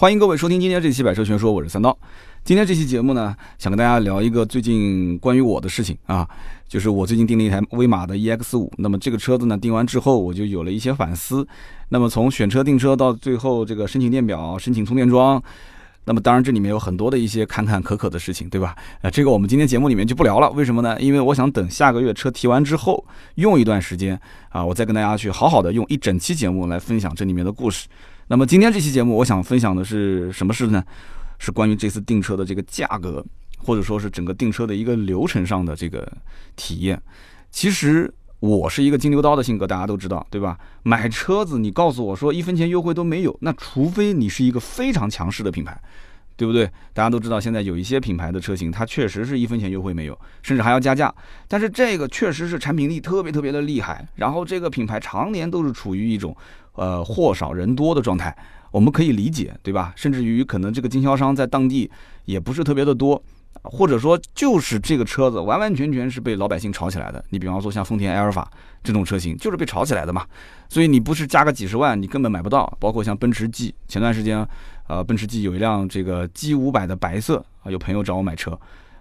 欢迎各位收听今天这期《百车全说》，我是三刀。今天这期节目呢，想跟大家聊一个最近关于我的事情啊，就是我最近订了一台威马的 EX 五。那么这个车子呢，订完之后我就有了一些反思。那么从选车、订车到最后这个申请电表、申请充电桩，那么当然这里面有很多的一些坎坎坷坷的事情，对吧？呃，这个我们今天节目里面就不聊了。为什么呢？因为我想等下个月车提完之后，用一段时间啊，我再跟大家去好好的用一整期节目来分享这里面的故事。那么今天这期节目，我想分享的是什么事呢？是关于这次订车的这个价格，或者说是整个订车的一个流程上的这个体验。其实我是一个金牛刀的性格，大家都知道，对吧？买车子你告诉我说一分钱优惠都没有，那除非你是一个非常强势的品牌，对不对？大家都知道，现在有一些品牌的车型，它确实是一分钱优惠没有，甚至还要加价。但是这个确实是产品力特别特别的厉害，然后这个品牌常年都是处于一种。呃，货少人多的状态，我们可以理解，对吧？甚至于可能这个经销商在当地也不是特别的多，或者说就是这个车子完完全全是被老百姓炒起来的。你比方说像丰田埃尔法这种车型，就是被炒起来的嘛。所以你不是加个几十万，你根本买不到。包括像奔驰 G，前段时间，呃，奔驰 G 有一辆这个 G 五百的白色啊，有朋友找我买车，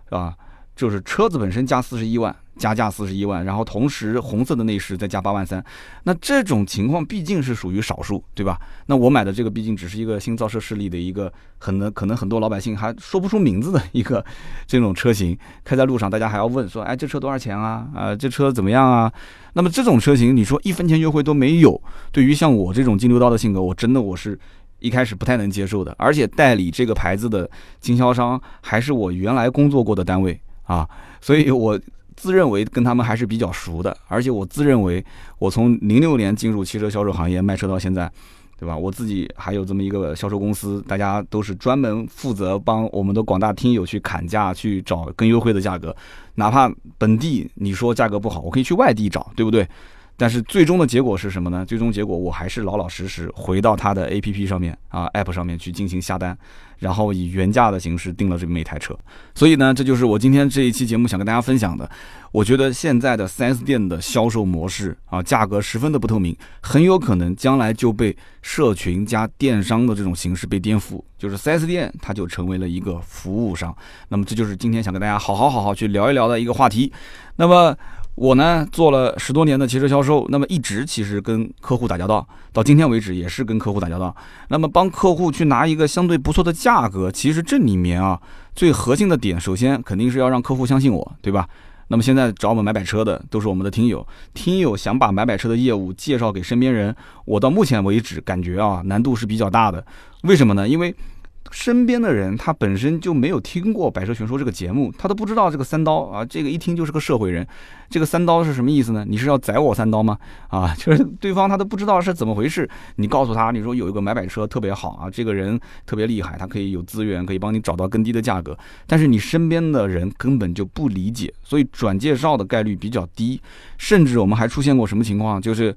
是吧？就是车子本身加四十一万，加价四十一万，然后同时红色的内饰再加八万三，那这种情况毕竟是属于少数，对吧？那我买的这个毕竟只是一个新造车势力的一个，很能可能很多老百姓还说不出名字的一个这种车型，开在路上大家还要问说，哎，这车多少钱啊？啊，这车怎么样啊？那么这种车型，你说一分钱优惠都没有，对于像我这种金牛刀的性格，我真的我是一开始不太能接受的，而且代理这个牌子的经销商还是我原来工作过的单位。啊，所以我自认为跟他们还是比较熟的，而且我自认为我从零六年进入汽车销售行业卖车到现在，对吧？我自己还有这么一个销售公司，大家都是专门负责帮我们的广大听友去砍价，去找更优惠的价格，哪怕本地你说价格不好，我可以去外地找，对不对？但是最终的结果是什么呢？最终结果我还是老老实实回到他的 A P P 上面啊，App 上面去进行下单，然后以原价的形式订了这么一台车。所以呢，这就是我今天这一期节目想跟大家分享的。我觉得现在的 4S 店的销售模式啊，价格十分的不透明，很有可能将来就被社群加电商的这种形式被颠覆，就是 4S 店它就成为了一个服务商。那么这就是今天想跟大家好好好好去聊一聊的一个话题。那么。我呢做了十多年的汽车销售，那么一直其实跟客户打交道，到今天为止也是跟客户打交道。那么帮客户去拿一个相对不错的价格，其实这里面啊最核心的点，首先肯定是要让客户相信我，对吧？那么现在找我们买摆车的都是我们的听友，听友想把买摆车的业务介绍给身边人，我到目前为止感觉啊难度是比较大的。为什么呢？因为身边的人他本身就没有听过《百车全说》这个节目，他都不知道这个三刀啊，这个一听就是个社会人。这个三刀是什么意思呢？你是要宰我三刀吗？啊，就是对方他都不知道是怎么回事。你告诉他，你说有一个买摆车特别好啊，这个人特别厉害，他可以有资源，可以帮你找到更低的价格。但是你身边的人根本就不理解，所以转介绍的概率比较低。甚至我们还出现过什么情况？就是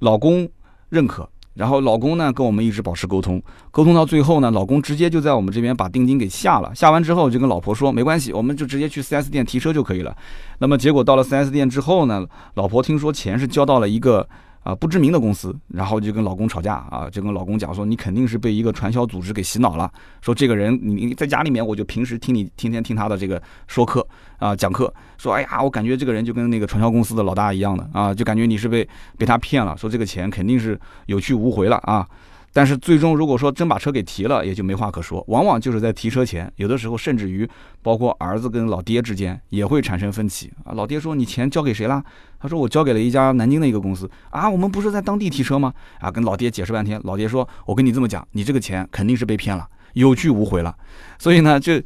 老公认可。然后老公呢跟我们一直保持沟通，沟通到最后呢，老公直接就在我们这边把定金给下了，下完之后就跟老婆说没关系，我们就直接去 4S 店提车就可以了。那么结果到了 4S 店之后呢，老婆听说钱是交到了一个。啊，不知名的公司，然后就跟老公吵架啊，就跟老公讲说，你肯定是被一个传销组织给洗脑了。说这个人，你在家里面，我就平时听你天天听他的这个说课啊，讲课，说哎呀，我感觉这个人就跟那个传销公司的老大一样的啊，就感觉你是被被他骗了，说这个钱肯定是有去无回了啊。但是最终，如果说真把车给提了，也就没话可说。往往就是在提车前，有的时候甚至于包括儿子跟老爹之间也会产生分歧啊。老爹说：“你钱交给谁了？”他说：“我交给了一家南京的一个公司啊。”我们不是在当地提车吗？啊，跟老爹解释半天，老爹说：“我跟你这么讲，你这个钱肯定是被骗了，有去无回了。”所以呢，就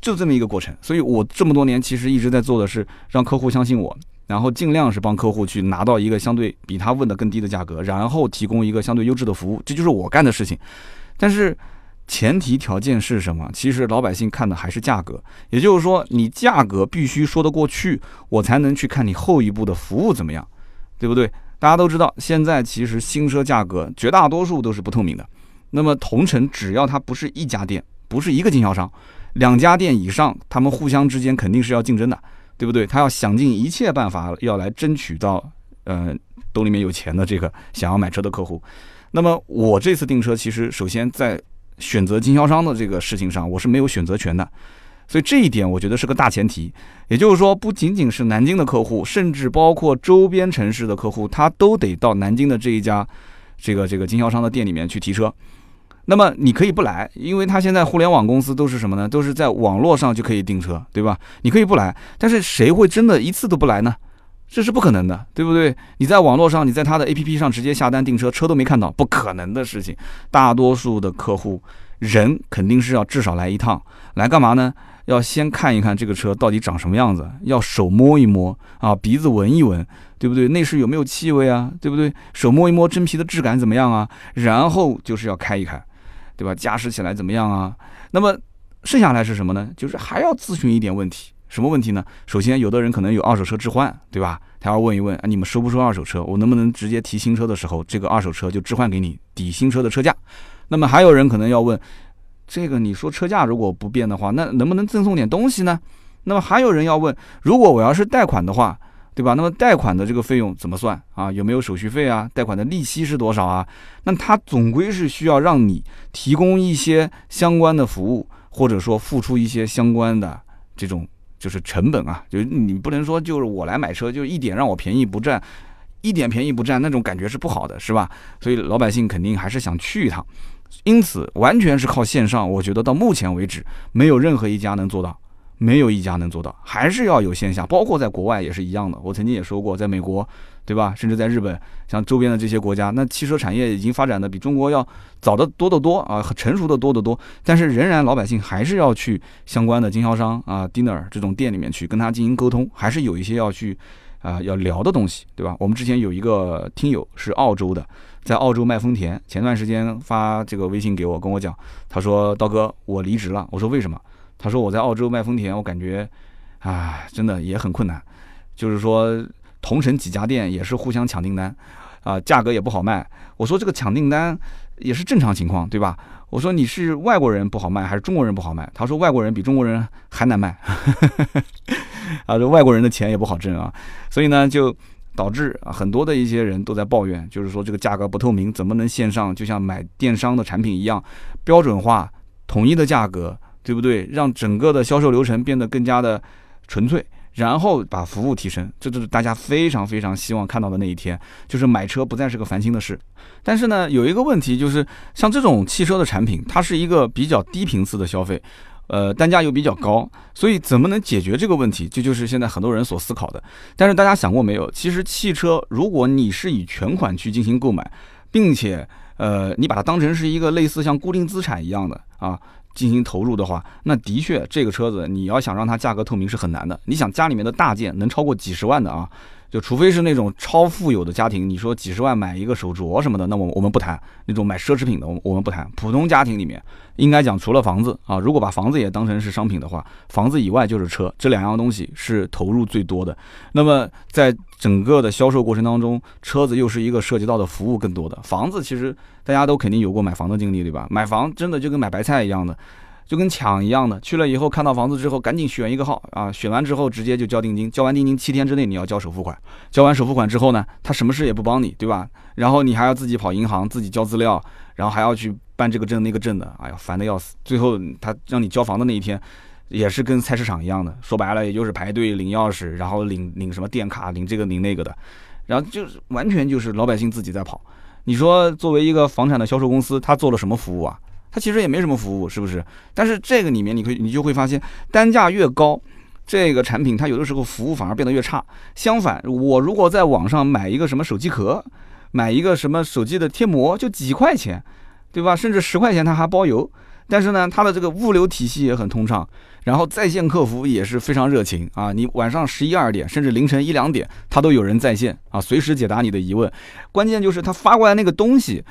就这么一个过程。所以我这么多年其实一直在做的是让客户相信我。然后尽量是帮客户去拿到一个相对比他问的更低的价格，然后提供一个相对优质的服务，这就是我干的事情。但是前提条件是什么？其实老百姓看的还是价格，也就是说你价格必须说得过去，我才能去看你后一步的服务怎么样，对不对？大家都知道，现在其实新车价格绝大多数都是不透明的。那么同城只要它不是一家店，不是一个经销商，两家店以上，他们互相之间肯定是要竞争的。对不对？他要想尽一切办法要来争取到，呃，兜里面有钱的这个想要买车的客户。那么我这次订车，其实首先在选择经销商的这个事情上，我是没有选择权的。所以这一点我觉得是个大前提。也就是说，不仅仅是南京的客户，甚至包括周边城市的客户，他都得到南京的这一家这个这个经销商的店里面去提车。那么你可以不来，因为他现在互联网公司都是什么呢？都是在网络上就可以订车，对吧？你可以不来，但是谁会真的一次都不来呢？这是不可能的，对不对？你在网络上，你在他的 APP 上直接下单订车，车都没看到，不可能的事情。大多数的客户人肯定是要至少来一趟，来干嘛呢？要先看一看这个车到底长什么样子，要手摸一摸啊，鼻子闻一闻，对不对？内饰有没有气味啊？对不对？手摸一摸真皮的质感怎么样啊？然后就是要开一开。对吧？驾驶起来怎么样啊？那么剩下来是什么呢？就是还要咨询一点问题，什么问题呢？首先，有的人可能有二手车置换，对吧？他要问一问啊，你们收不收二手车？我能不能直接提新车的时候，这个二手车就置换给你，抵新车的车价？那么还有人可能要问，这个你说车价如果不变的话，那能不能赠送点东西呢？那么还有人要问，如果我要是贷款的话？对吧？那么贷款的这个费用怎么算啊？有没有手续费啊？贷款的利息是多少啊？那他总归是需要让你提供一些相关的服务，或者说付出一些相关的这种就是成本啊。就你不能说就是我来买车就一点让我便宜不占，一点便宜不占那种感觉是不好的，是吧？所以老百姓肯定还是想去一趟，因此完全是靠线上，我觉得到目前为止没有任何一家能做到。没有一家能做到，还是要有线下，包括在国外也是一样的。我曾经也说过，在美国，对吧？甚至在日本，像周边的这些国家，那汽车产业已经发展的比中国要早得多得多啊，成熟的多得多。但是仍然老百姓还是要去相关的经销商啊、dealer 这种店里面去跟他进行沟通，还是有一些要去啊要聊的东西，对吧？我们之前有一个听友是澳洲的，在澳洲卖丰田，前段时间发这个微信给我，跟我讲，他说刀哥，我离职了。我说为什么？他说我在澳洲卖丰田，我感觉，啊，真的也很困难。就是说，同城几家店也是互相抢订单，啊，价格也不好卖。我说这个抢订单也是正常情况，对吧？我说你是外国人不好卖，还是中国人不好卖？他说外国人比中国人还难卖，啊，这外国人的钱也不好挣啊。所以呢，就导致啊很多的一些人都在抱怨，就是说这个价格不透明，怎么能线上就像买电商的产品一样标准化、统一的价格？对不对？让整个的销售流程变得更加的纯粹，然后把服务提升，这就是大家非常非常希望看到的那一天，就是买车不再是个烦心的事。但是呢，有一个问题就是，像这种汽车的产品，它是一个比较低频次的消费，呃，单价又比较高，所以怎么能解决这个问题？这就是现在很多人所思考的。但是大家想过没有？其实汽车，如果你是以全款去进行购买，并且呃，你把它当成是一个类似像固定资产一样的啊。进行投入的话，那的确这个车子你要想让它价格透明是很难的。你想家里面的大件能超过几十万的啊？就除非是那种超富有的家庭，你说几十万买一个手镯什么的，那我我们不谈。那种买奢侈品的，我我们不谈。普通家庭里面，应该讲除了房子啊，如果把房子也当成是商品的话，房子以外就是车，这两样东西是投入最多的。那么在整个的销售过程当中，车子又是一个涉及到的服务更多的。房子其实大家都肯定有过买房的经历，对吧？买房真的就跟买白菜一样的。就跟抢一样的，去了以后看到房子之后，赶紧选一个号啊，选完之后直接就交定金，交完定金七天之内你要交首付款，交完首付款之后呢，他什么事也不帮你，对吧？然后你还要自己跑银行，自己交资料，然后还要去办这个证那个证的，哎呀，烦的要死。最后他让你交房的那一天，也是跟菜市场一样的，说白了也就是排队领钥匙，然后领领什么电卡，领这个领那个的，然后就是完全就是老百姓自己在跑。你说作为一个房产的销售公司，他做了什么服务啊？它其实也没什么服务，是不是？但是这个里面，你可以你就会发现，单价越高，这个产品它有的时候服务反而变得越差。相反，我如果在网上买一个什么手机壳，买一个什么手机的贴膜，就几块钱，对吧？甚至十块钱它还包邮。但是呢，它的这个物流体系也很通畅，然后在线客服也是非常热情啊。你晚上十一二点，甚至凌晨一两点，它都有人在线啊，随时解答你的疑问。关键就是他发过来那个东西。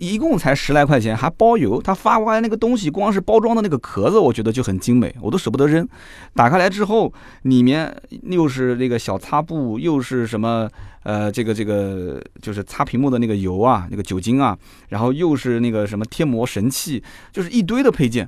一共才十来块钱，还包邮。他发过来那个东西，光是包装的那个壳子，我觉得就很精美，我都舍不得扔。打开来之后，里面又是那个小擦布，又是什么呃，这个这个就是擦屏幕的那个油啊，那个酒精啊，然后又是那个什么贴膜神器，就是一堆的配件。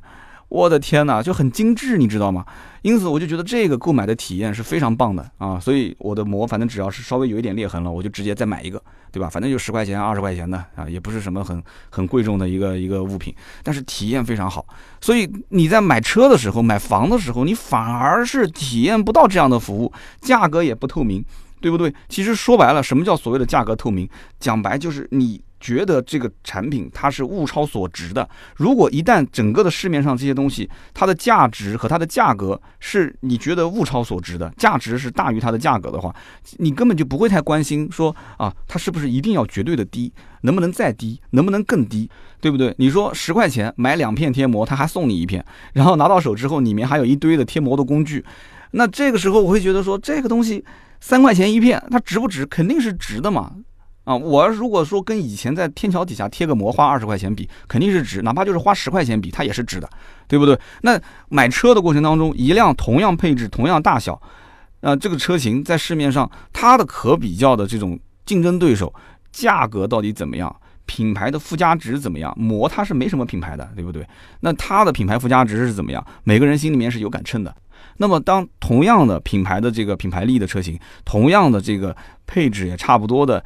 我的天哪，就很精致，你知道吗？因此我就觉得这个购买的体验是非常棒的啊。所以我的膜，反正只要是稍微有一点裂痕了，我就直接再买一个。对吧？反正就十块钱、二十块钱的啊，也不是什么很很贵重的一个一个物品，但是体验非常好。所以你在买车的时候、买房的时候，你反而是体验不到这样的服务，价格也不透明，对不对？其实说白了，什么叫所谓的价格透明？讲白就是你。觉得这个产品它是物超所值的。如果一旦整个的市面上这些东西，它的价值和它的价格是你觉得物超所值的，价值是大于它的价格的话，你根本就不会太关心说啊，它是不是一定要绝对的低，能不能再低，能不能更低，对不对？你说十块钱买两片贴膜，他还送你一片，然后拿到手之后里面还有一堆的贴膜的工具，那这个时候我会觉得说这个东西三块钱一片，它值不值？肯定是值的嘛。啊，我如果说跟以前在天桥底下贴个膜花二十块钱比，肯定是值，哪怕就是花十块钱比，它也是值的，对不对？那买车的过程当中，一辆同样配置、同样大小，呃，这个车型在市面上它的可比较的这种竞争对手，价格到底怎么样？品牌的附加值怎么样？膜它是没什么品牌的，对不对？那它的品牌附加值是怎么样？每个人心里面是有杆秤的。那么当同样的品牌的这个品牌力的车型，同样的这个配置也差不多的。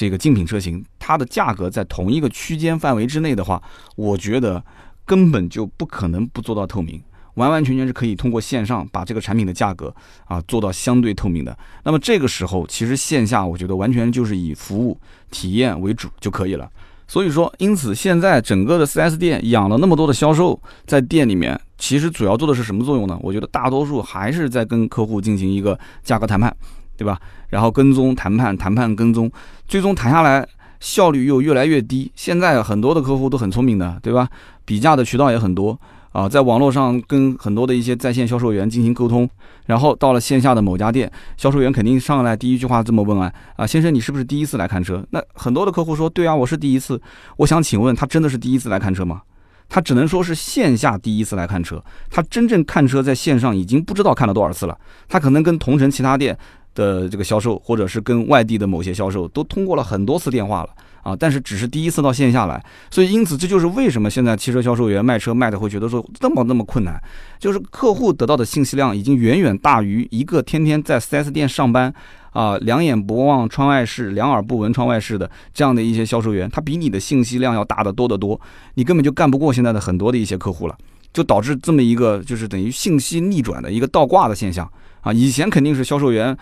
这个竞品车型，它的价格在同一个区间范围之内的话，我觉得根本就不可能不做到透明，完完全全是可以通过线上把这个产品的价格啊做到相对透明的。那么这个时候，其实线下我觉得完全就是以服务体验为主就可以了。所以说，因此现在整个的 4S 店养了那么多的销售在店里面，其实主要做的是什么作用呢？我觉得大多数还是在跟客户进行一个价格谈判。对吧？然后跟踪谈判，谈判跟踪，最终谈下来效率又越来越低。现在很多的客户都很聪明的，对吧？比价的渠道也很多啊，在网络上跟很多的一些在线销售员进行沟通，然后到了线下的某家店，销售员肯定上来第一句话这么问啊啊，先生你是不是第一次来看车？那很多的客户说对啊，我是第一次。我想请问他真的是第一次来看车吗？他只能说是线下第一次来看车，他真正看车在线上已经不知道看了多少次了。他可能跟同城其他店。的这个销售，或者是跟外地的某些销售，都通过了很多次电话了啊，但是只是第一次到线下来，所以因此这就是为什么现在汽车销售员卖车卖的会觉得说那么那么困难，就是客户得到的信息量已经远远大于一个天天在 4S 店上班啊，两眼不望窗外事，两耳不闻窗外事的这样的一些销售员，他比你的信息量要大得多得多，你根本就干不过现在的很多的一些客户了，就导致这么一个就是等于信息逆转的一个倒挂的现象啊，以前肯定是销售员。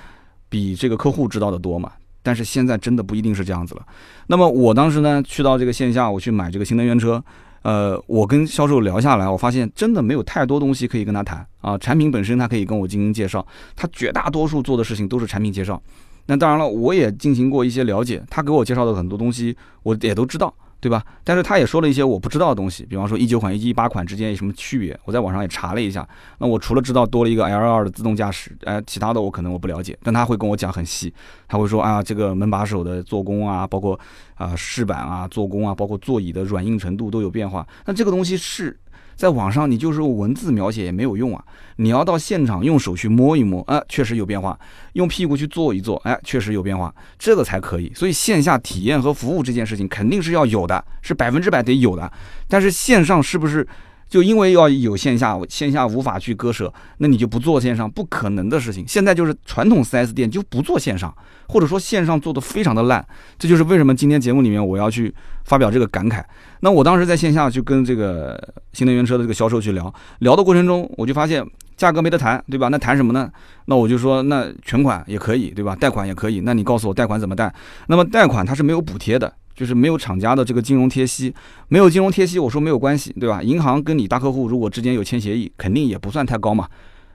比这个客户知道的多嘛？但是现在真的不一定是这样子了。那么我当时呢，去到这个线下，我去买这个新能源车，呃，我跟销售聊下来，我发现真的没有太多东西可以跟他谈啊。产品本身他可以跟我进行介绍，他绝大多数做的事情都是产品介绍。那当然了，我也进行过一些了解，他给我介绍的很多东西，我也都知道。对吧？但是他也说了一些我不知道的东西，比方说一九款一一八款之间有什么区别？我在网上也查了一下。那我除了知道多了一个 L 二的自动驾驶，哎，其他的我可能我不了解。但他会跟我讲很细，他会说啊，这个门把手的做工啊，包括啊饰板啊做工啊，包括座椅的软硬程度都有变化。那这个东西是。在网上你就是用文字描写也没有用啊，你要到现场用手去摸一摸，啊，确实有变化；用屁股去坐一坐，哎，确实有变化，这个才可以。所以线下体验和服务这件事情肯定是要有的，是百分之百得有的。但是线上是不是？就因为要有线下，线下无法去割舍，那你就不做线上，不可能的事情。现在就是传统 4S 店就不做线上，或者说线上做的非常的烂，这就是为什么今天节目里面我要去发表这个感慨。那我当时在线下去跟这个新能源车的这个销售去聊，聊的过程中我就发现价格没得谈，对吧？那谈什么呢？那我就说那全款也可以，对吧？贷款也可以。那你告诉我贷款怎么贷？那么贷款它是没有补贴的。就是没有厂家的这个金融贴息，没有金融贴息，我说没有关系，对吧？银行跟你大客户如果之间有签协议，肯定也不算太高嘛。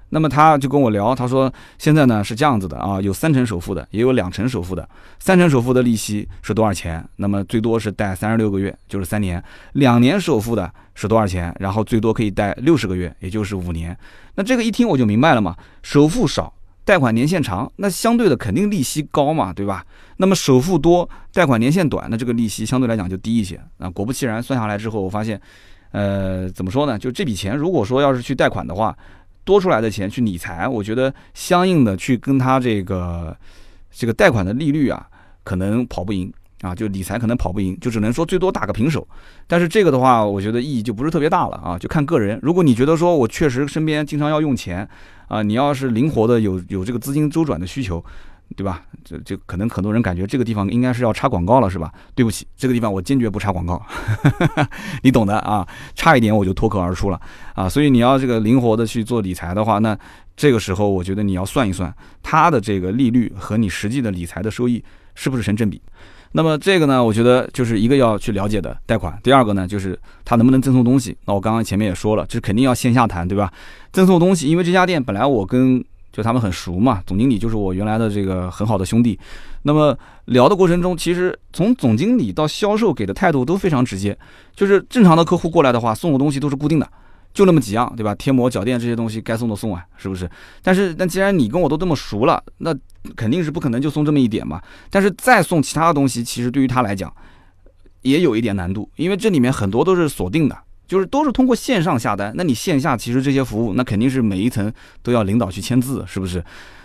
那么他就跟我聊，他说现在呢是这样子的啊，有三成首付的，也有两成首付的。三成首付的利息是多少钱？那么最多是贷三十六个月，就是三年。两年首付的是多少钱？然后最多可以贷六十个月，也就是五年。那这个一听我就明白了嘛，首付少。贷款年限长，那相对的肯定利息高嘛，对吧？那么首付多，贷款年限短，那这个利息相对来讲就低一些。啊，果不其然，算下来之后，我发现，呃，怎么说呢？就这笔钱，如果说要是去贷款的话，多出来的钱去理财，我觉得相应的去跟他这个这个贷款的利率啊，可能跑不赢。啊，就理财可能跑不赢，就只能说最多打个平手。但是这个的话，我觉得意义就不是特别大了啊，就看个人。如果你觉得说我确实身边经常要用钱啊，你要是灵活的有有这个资金周转的需求，对吧？这这可能很多人感觉这个地方应该是要插广告了，是吧？对不起，这个地方我坚决不插广告，你懂的啊。差一点我就脱口而出了啊。所以你要这个灵活的去做理财的话，那这个时候我觉得你要算一算它的这个利率和你实际的理财的收益是不是成正比。那么这个呢，我觉得就是一个要去了解的贷款。第二个呢，就是他能不能赠送东西。那我刚刚前面也说了，这肯定要线下谈，对吧？赠送东西，因为这家店本来我跟就他们很熟嘛，总经理就是我原来的这个很好的兄弟。那么聊的过程中，其实从总经理到销售给的态度都非常直接，就是正常的客户过来的话，送的东西都是固定的，就那么几样，对吧？贴膜、脚垫这些东西该送的送啊，是不是？但是那既然你跟我都这么熟了，那肯定是不可能就送这么一点嘛。但是再送其他的东西，其实对于他来讲也有一点难度，因为这里面很多都是锁定的。就是都是通过线上下单，那你线下其实这些服务，那肯定是每一层都要领导去签字，是不是？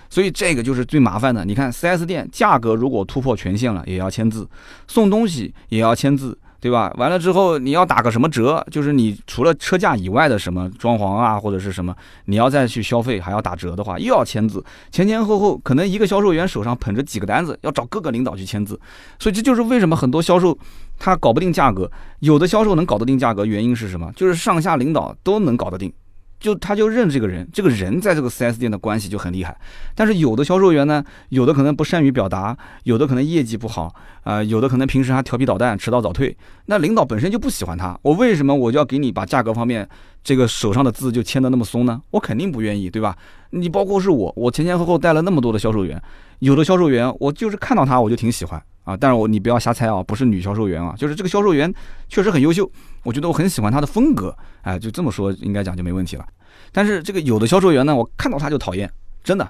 所以这个就是最麻烦的。你看 4S 店价格如果突破权限了，也要签字，送东西也要签字。对吧？完了之后你要打个什么折？就是你除了车价以外的什么装潢啊，或者是什么，你要再去消费还要打折的话，又要签字，前前后后可能一个销售员手上捧着几个单子，要找各个领导去签字。所以这就是为什么很多销售他搞不定价格，有的销售能搞得定价格，原因是什么？就是上下领导都能搞得定。就他就认这个人，这个人在这个 4S 店的关系就很厉害。但是有的销售员呢，有的可能不善于表达，有的可能业绩不好啊，有的可能平时还调皮捣蛋，迟到早退。那领导本身就不喜欢他，我为什么我就要给你把价格方面这个手上的字就签的那么松呢？我肯定不愿意，对吧？你包括是我，我前前后后带了那么多的销售员，有的销售员我就是看到他我就挺喜欢啊。但是我你不要瞎猜啊，不是女销售员啊，就是这个销售员确实很优秀。我觉得我很喜欢她的风格，哎，就这么说应该讲就没问题了。但是这个有的销售员呢，我看到他就讨厌，真的，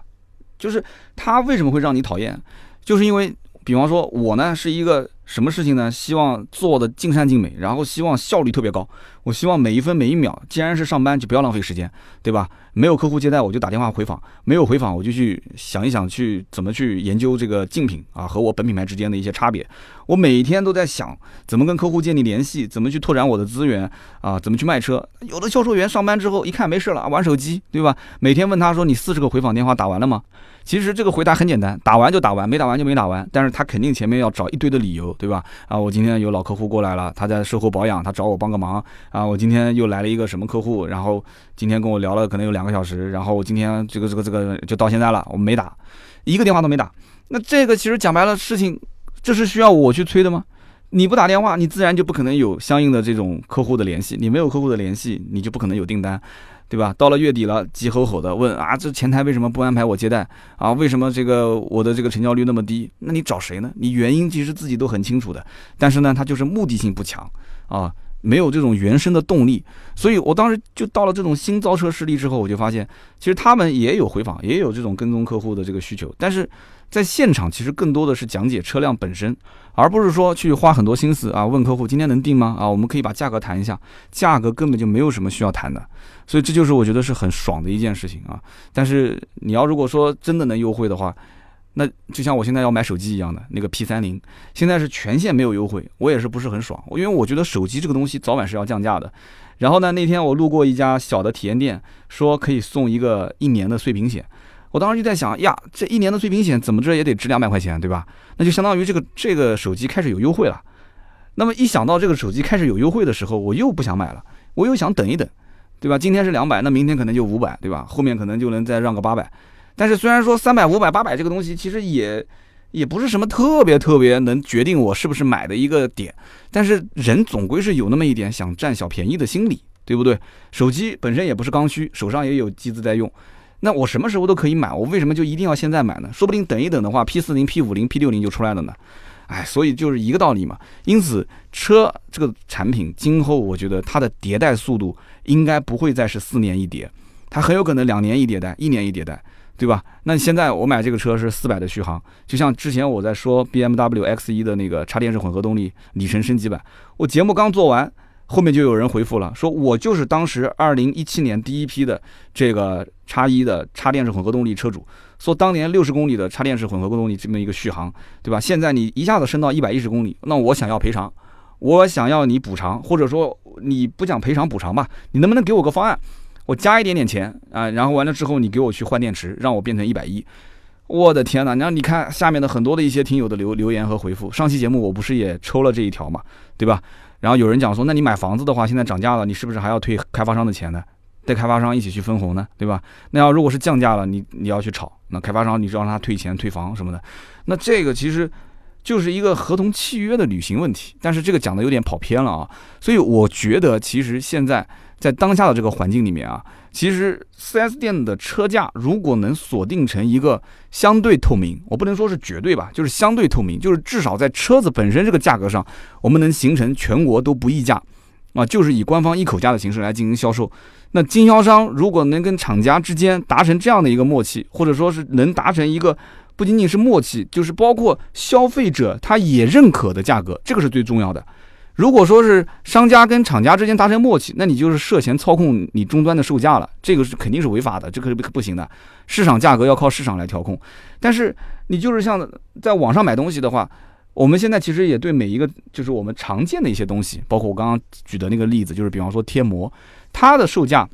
就是他为什么会让你讨厌，就是因为，比方说我呢是一个。什么事情呢？希望做的尽善尽美，然后希望效率特别高。我希望每一分每一秒，既然是上班，就不要浪费时间，对吧？没有客户接待，我就打电话回访；没有回访，我就去想一想，去怎么去研究这个竞品啊和我本品牌之间的一些差别。我每天都在想怎么跟客户建立联系，怎么去拓展我的资源啊，怎么去卖车。有的销售员上班之后一看没事了，玩手机，对吧？每天问他说：“你四十个回访电话打完了吗？”其实这个回答很简单，打完就打完，没打完就没打完。但是他肯定前面要找一堆的理由，对吧？啊，我今天有老客户过来了，他在售后保养，他找我帮个忙。啊，我今天又来了一个什么客户，然后今天跟我聊了可能有两个小时，然后我今天这个这个这个就到现在了，我没打，一个电话都没打。那这个其实讲白了，事情这是需要我去催的吗？你不打电话，你自然就不可能有相应的这种客户的联系，你没有客户的联系，你就不可能有订单。对吧？到了月底了，急吼吼的问啊，这前台为什么不安排我接待啊？为什么这个我的这个成交率那么低？那你找谁呢？你原因其实自己都很清楚的，但是呢，他就是目的性不强啊，没有这种原生的动力。所以我当时就到了这种新造车势力之后，我就发现，其实他们也有回访，也有这种跟踪客户的这个需求，但是在现场其实更多的是讲解车辆本身。而不是说去花很多心思啊，问客户今天能定吗？啊，我们可以把价格谈一下，价格根本就没有什么需要谈的，所以这就是我觉得是很爽的一件事情啊。但是你要如果说真的能优惠的话，那就像我现在要买手机一样的那个 P 三零，现在是全线没有优惠，我也是不是很爽，因为我觉得手机这个东西早晚是要降价的。然后呢，那天我路过一家小的体验店，说可以送一个一年的碎屏险。我当时就在想呀，这一年的碎屏险怎么着也得值两百块钱，对吧？那就相当于这个这个手机开始有优惠了。那么一想到这个手机开始有优惠的时候，我又不想买了，我又想等一等，对吧？今天是两百，那明天可能就五百，对吧？后面可能就能再让个八百。但是虽然说三百、五百、八百这个东西其实也也不是什么特别特别能决定我是不是买的一个点，但是人总归是有那么一点想占小便宜的心理，对不对？手机本身也不是刚需，手上也有机子在用。那我什么时候都可以买，我为什么就一定要现在买呢？说不定等一等的话，P 四零、P 五零、P 六零就出来了呢。哎，所以就是一个道理嘛。因此，车这个产品今后我觉得它的迭代速度应该不会再是四年一迭，它很有可能两年一迭代，一年一迭代，对吧？那现在我买这个车是四百的续航，就像之前我在说 BMW X 一的那个插电式混合动力里程升级版，我节目刚做完。后面就有人回复了，说我就是当时二零一七年第一批的这个叉一的插电式混合动力车主，说当年六十公里的插电式混合动力这么一个续航，对吧？现在你一下子升到一百一十公里，那我想要赔偿，我想要你补偿，或者说你不讲赔偿补偿吧，你能不能给我个方案，我加一点点钱啊？然后完了之后你给我去换电池，让我变成一百一。我的天哪！然后你看下面的很多的一些听友的留留言和回复，上期节目我不是也抽了这一条嘛，对吧？然后有人讲说，那你买房子的话，现在涨价了，你是不是还要退开发商的钱呢？带开发商一起去分红呢，对吧？那要如果是降价了，你你要去炒，那开发商你就让他退钱、退房什么的，那这个其实就是一个合同契约的履行问题。但是这个讲的有点跑偏了啊，所以我觉得其实现在在当下的这个环境里面啊，其实 4S 店的车价如果能锁定成一个相对透明，我不能说是绝对吧，就是相对透明，就是至少在车子本身这个价格上，我们能形成全国都不议价。啊，就是以官方一口价的形式来进行销售。那经销商如果能跟厂家之间达成这样的一个默契，或者说是能达成一个不仅仅是默契，就是包括消费者他也认可的价格，这个是最重要的。如果说是商家跟厂家之间达成默契，那你就是涉嫌操控你终端的售价了，这个是肯定是违法的，这个是不行的。市场价格要靠市场来调控。但是你就是像在网上买东西的话。我们现在其实也对每一个就是我们常见的一些东西，包括我刚刚举的那个例子，就是比方说贴膜，它的售价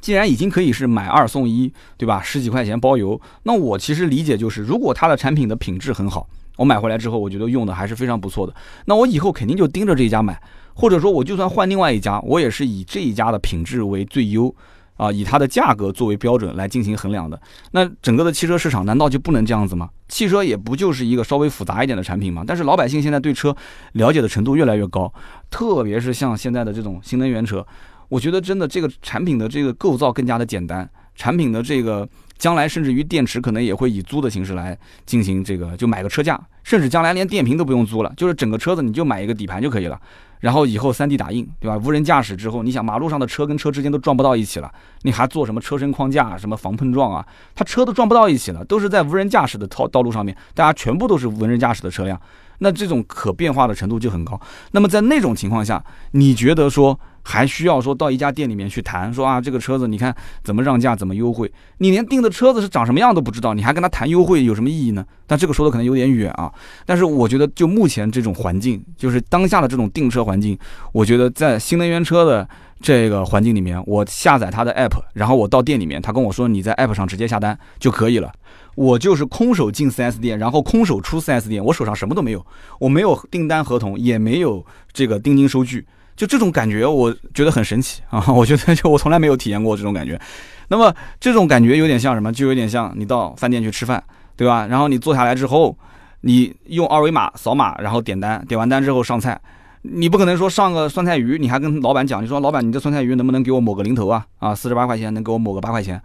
既然已经可以是买二送一，对吧？十几块钱包邮，那我其实理解就是，如果它的产品的品质很好，我买回来之后，我觉得用的还是非常不错的，那我以后肯定就盯着这一家买，或者说我就算换另外一家，我也是以这一家的品质为最优。啊，以它的价格作为标准来进行衡量的，那整个的汽车市场难道就不能这样子吗？汽车也不就是一个稍微复杂一点的产品吗？但是老百姓现在对车了解的程度越来越高，特别是像现在的这种新能源车，我觉得真的这个产品的这个构造更加的简单，产品的这个将来甚至于电池可能也会以租的形式来进行这个，就买个车架，甚至将来连电瓶都不用租了，就是整个车子你就买一个底盘就可以了。然后以后 3D 打印，对吧？无人驾驶之后，你想马路上的车跟车之间都撞不到一起了，你还做什么车身框架、什么防碰撞啊？它车都撞不到一起了，都是在无人驾驶的道道路上面，大家全部都是无人驾驶的车辆，那这种可变化的程度就很高。那么在那种情况下，你觉得说？还需要说到一家店里面去谈，说啊这个车子你看怎么让价怎么优惠，你连订的车子是长什么样都不知道，你还跟他谈优惠有什么意义呢？但这个说的可能有点远啊。但是我觉得就目前这种环境，就是当下的这种订车环境，我觉得在新能源车的这个环境里面，我下载他的 app，然后我到店里面，他跟我说你在 app 上直接下单就可以了。我就是空手进 4S 店，然后空手出 4S 店，我手上什么都没有，我没有订单合同，也没有这个定金收据。就这种感觉，我觉得很神奇 啊！我觉得就我从来没有体验过这种感觉。那么这种感觉有点像什么？就有点像你到饭店去吃饭，对吧？然后你坐下来之后，你用二维码扫码，然后点单，点完单之后上菜，你不可能说上个酸菜鱼，你还跟老板讲，你说老板，你这酸菜鱼能不能给我抹个零头啊？啊，四十八块钱能给我抹个八块钱？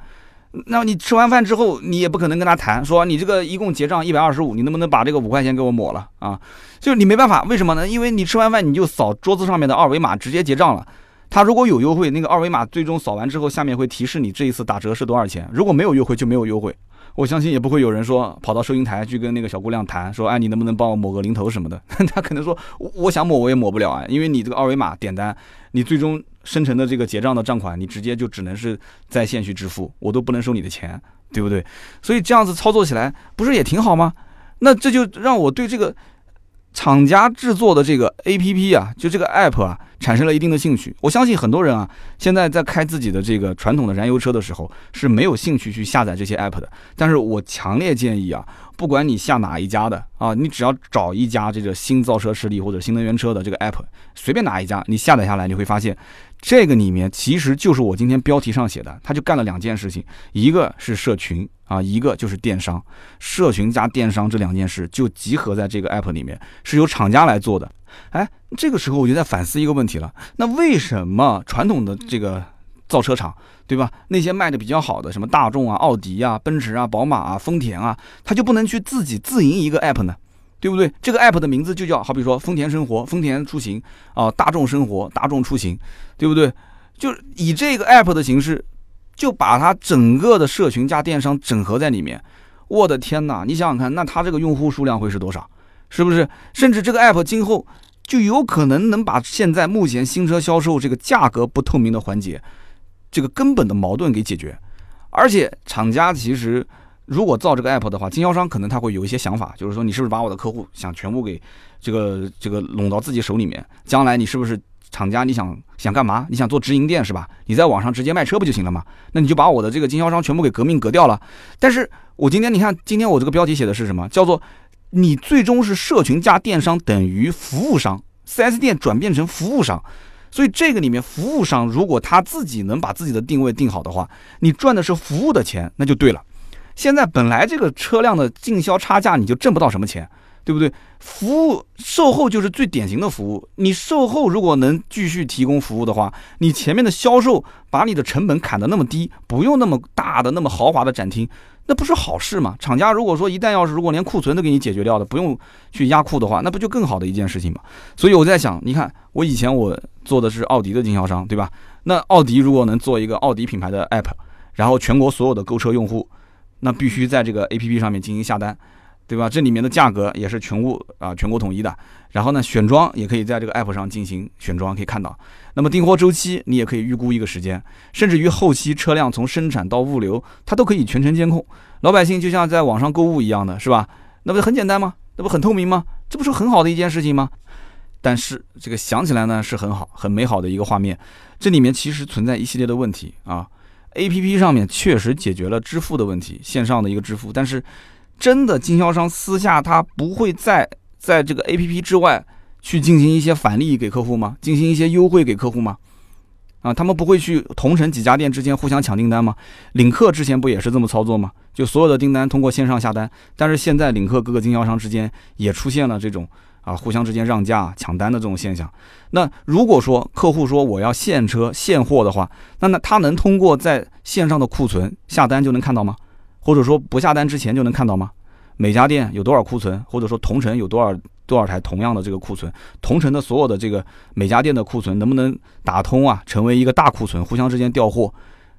那你吃完饭之后，你也不可能跟他谈说你这个一共结账一百二十五，你能不能把这个五块钱给我抹了啊？就是你没办法，为什么呢？因为你吃完饭你就扫桌子上面的二维码直接结账了。他如果有优惠，那个二维码最终扫完之后，下面会提示你这一次打折是多少钱。如果没有优惠就没有优惠。我相信也不会有人说跑到收银台去跟那个小姑娘谈说，哎，你能不能帮我抹个零头什么的？他可能说，我想抹我也抹不了啊，因为你这个二维码点单，你最终生成的这个结账的账款，你直接就只能是在线去支付，我都不能收你的钱，对不对？所以这样子操作起来不是也挺好吗？那这就让我对这个。厂家制作的这个 A P P 啊，就这个 App 啊，产生了一定的兴趣。我相信很多人啊，现在在开自己的这个传统的燃油车的时候，是没有兴趣去下载这些 App 的。但是我强烈建议啊，不管你下哪一家的啊，你只要找一家这个新造车势力或者新能源车的这个 App，随便哪一家，你下载下来，你会发现。这个里面其实就是我今天标题上写的，他就干了两件事情，一个是社群啊，一个就是电商。社群加电商这两件事就集合在这个 app 里面，是由厂家来做的。哎，这个时候我就在反思一个问题了，那为什么传统的这个造车厂，对吧？那些卖的比较好的，什么大众啊、奥迪啊、奔驰啊、宝马啊、丰田啊，他就不能去自己自营一个 app 呢？对不对？这个 app 的名字就叫，好比说丰田生活、丰田出行啊，大众生活、大众出行，对不对？就以这个 app 的形式，就把它整个的社群加电商整合在里面。我的天哪！你想想看，那它这个用户数量会是多少？是不是？甚至这个 app 今后就有可能能把现在目前新车销售这个价格不透明的环节，这个根本的矛盾给解决。而且厂家其实。如果造这个 app 的话，经销商可能他会有一些想法，就是说你是不是把我的客户想全部给这个这个拢到自己手里面？将来你是不是厂家，你想想干嘛？你想做直营店是吧？你在网上直接卖车不就行了吗？那你就把我的这个经销商全部给革命革掉了。但是我今天你看，今天我这个标题写的是什么？叫做你最终是社群加电商等于服务商，4S 店转变成服务商。所以这个里面，服务商如果他自己能把自己的定位定好的话，你赚的是服务的钱，那就对了。现在本来这个车辆的进销差价你就挣不到什么钱。对不对？服务售后就是最典型的服务。你售后如果能继续提供服务的话，你前面的销售把你的成本砍得那么低，不用那么大的、那么豪华的展厅，那不是好事吗？厂家如果说一旦要是如果连库存都给你解决掉的，不用去压库的话，那不就更好的一件事情吗？所以我在想，你看我以前我做的是奥迪的经销商，对吧？那奥迪如果能做一个奥迪品牌的 app，然后全国所有的购车用户，那必须在这个 app 上面进行下单。对吧？这里面的价格也是全物啊全国统一的。然后呢，选装也可以在这个 app 上进行选装，可以看到。那么订货周期你也可以预估一个时间，甚至于后期车辆从生产到物流，它都可以全程监控。老百姓就像在网上购物一样的是吧？那不很简单吗？那不很透明吗？这不是很好的一件事情吗？但是这个想起来呢是很好很美好的一个画面，这里面其实存在一系列的问题啊。App 上面确实解决了支付的问题，线上的一个支付，但是。真的经销商私下他不会在在这个 A P P 之外去进行一些返利给客户吗？进行一些优惠给客户吗？啊，他们不会去同城几家店之间互相抢订单吗？领克之前不也是这么操作吗？就所有的订单通过线上下单，但是现在领克各个经销商之间也出现了这种啊互相之间让价抢单的这种现象。那如果说客户说我要现车现货的话，那那他能通过在线上的库存下单就能看到吗？或者说不下单之前就能看到吗？每家店有多少库存，或者说同城有多少多少台同样的这个库存，同城的所有的这个每家店的库存能不能打通啊？成为一个大库存，互相之间调货，